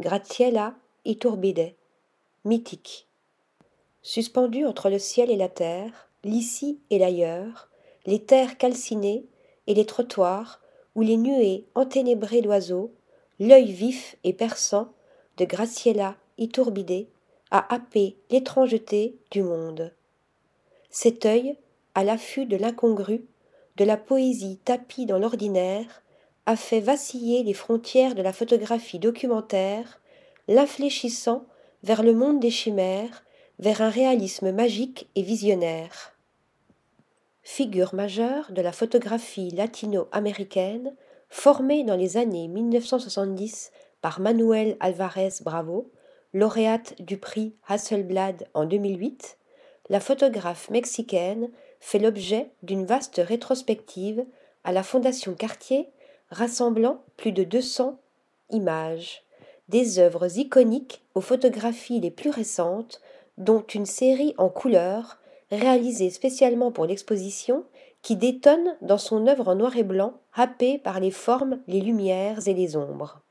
Graziella Iturbide, mythique. Suspendu entre le ciel et la terre, l'ici et l'ailleurs, les terres calcinées et les trottoirs où les nuées enténébrées d'oiseaux, l'œil vif et perçant de Graciella Iturbide a happé l'étrangeté du monde. Cet œil, à l'affût de l'incongru, de la poésie tapie dans l'ordinaire, a fait vaciller les frontières de la photographie documentaire, l'infléchissant vers le monde des chimères, vers un réalisme magique et visionnaire. Figure majeure de la photographie latino-américaine, formée dans les années 1970 par Manuel Alvarez Bravo, lauréate du prix Hasselblad en 2008, la photographe mexicaine fait l'objet d'une vaste rétrospective à la Fondation Cartier rassemblant plus de 200 images, des œuvres iconiques aux photographies les plus récentes, dont une série en couleur réalisée spécialement pour l'exposition qui détonne dans son œuvre en noir et blanc, happée par les formes, les lumières et les ombres.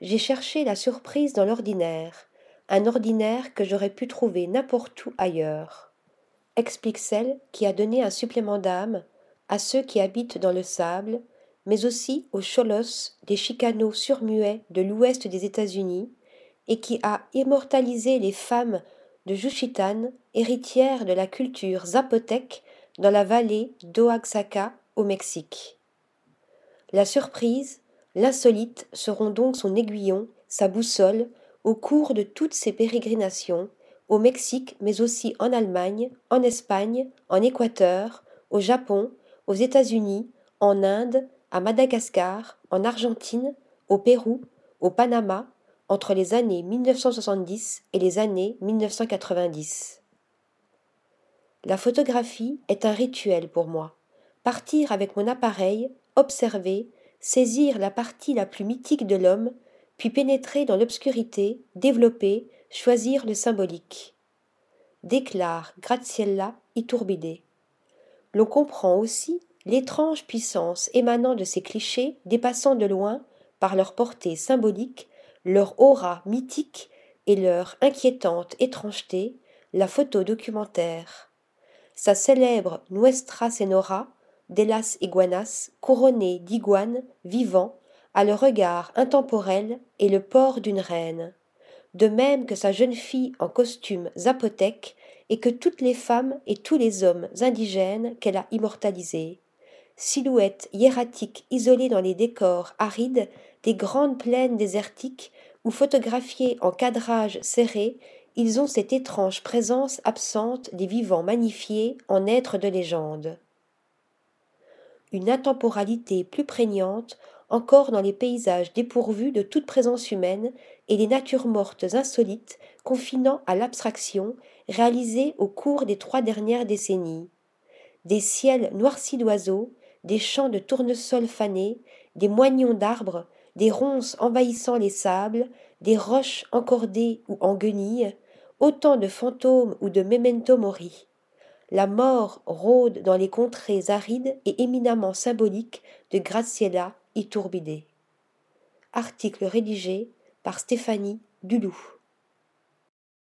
J'ai cherché la surprise dans l'ordinaire, un ordinaire que j'aurais pu trouver n'importe où ailleurs. Explique celle qui a donné un supplément d'âme à ceux qui habitent dans le sable, mais aussi aux cholos des chicanos surmuets de l'ouest des États-Unis, et qui a immortalisé les femmes de Juchitan, héritières de la culture zapotèque dans la vallée d'Oaxaca au Mexique. La surprise, L'insolite seront donc son aiguillon, sa boussole, au cours de toutes ses pérégrinations, au Mexique, mais aussi en Allemagne, en Espagne, en Équateur, au Japon, aux États-Unis, en Inde, à Madagascar, en Argentine, au Pérou, au Panama, entre les années 1970 et les années 1990. La photographie est un rituel pour moi. Partir avec mon appareil, observer, saisir la partie la plus mythique de l'homme, puis pénétrer dans l'obscurité, développer, choisir le symbolique. Déclare Graziella Iturbide. L'on comprend aussi l'étrange puissance émanant de ces clichés, dépassant de loin, par leur portée symbolique, leur aura mythique et leur inquiétante étrangeté, la photo documentaire. Sa célèbre Nuestra Senora las iguanas, couronnées d'iguanes vivants, a le regard intemporel et le port d'une reine, de même que sa jeune fille en costume zapotèque et que toutes les femmes et tous les hommes indigènes qu'elle a immortalisés. Silhouettes hiératiques isolées dans les décors arides des grandes plaines désertiques où photographiés en cadrage serré, ils ont cette étrange présence absente des vivants magnifiés en êtres de légende une intemporalité plus prégnante encore dans les paysages dépourvus de toute présence humaine et les natures mortes insolites confinant à l'abstraction réalisées au cours des trois dernières décennies. Des ciels noircis d'oiseaux, des champs de tournesols fanés, des moignons d'arbres, des ronces envahissant les sables, des roches encordées ou en guenilles, autant de fantômes ou de memento mori la mort rôde dans les contrées arides et éminemment symboliques de Graciela Article rédigé par Stéphanie Dulou.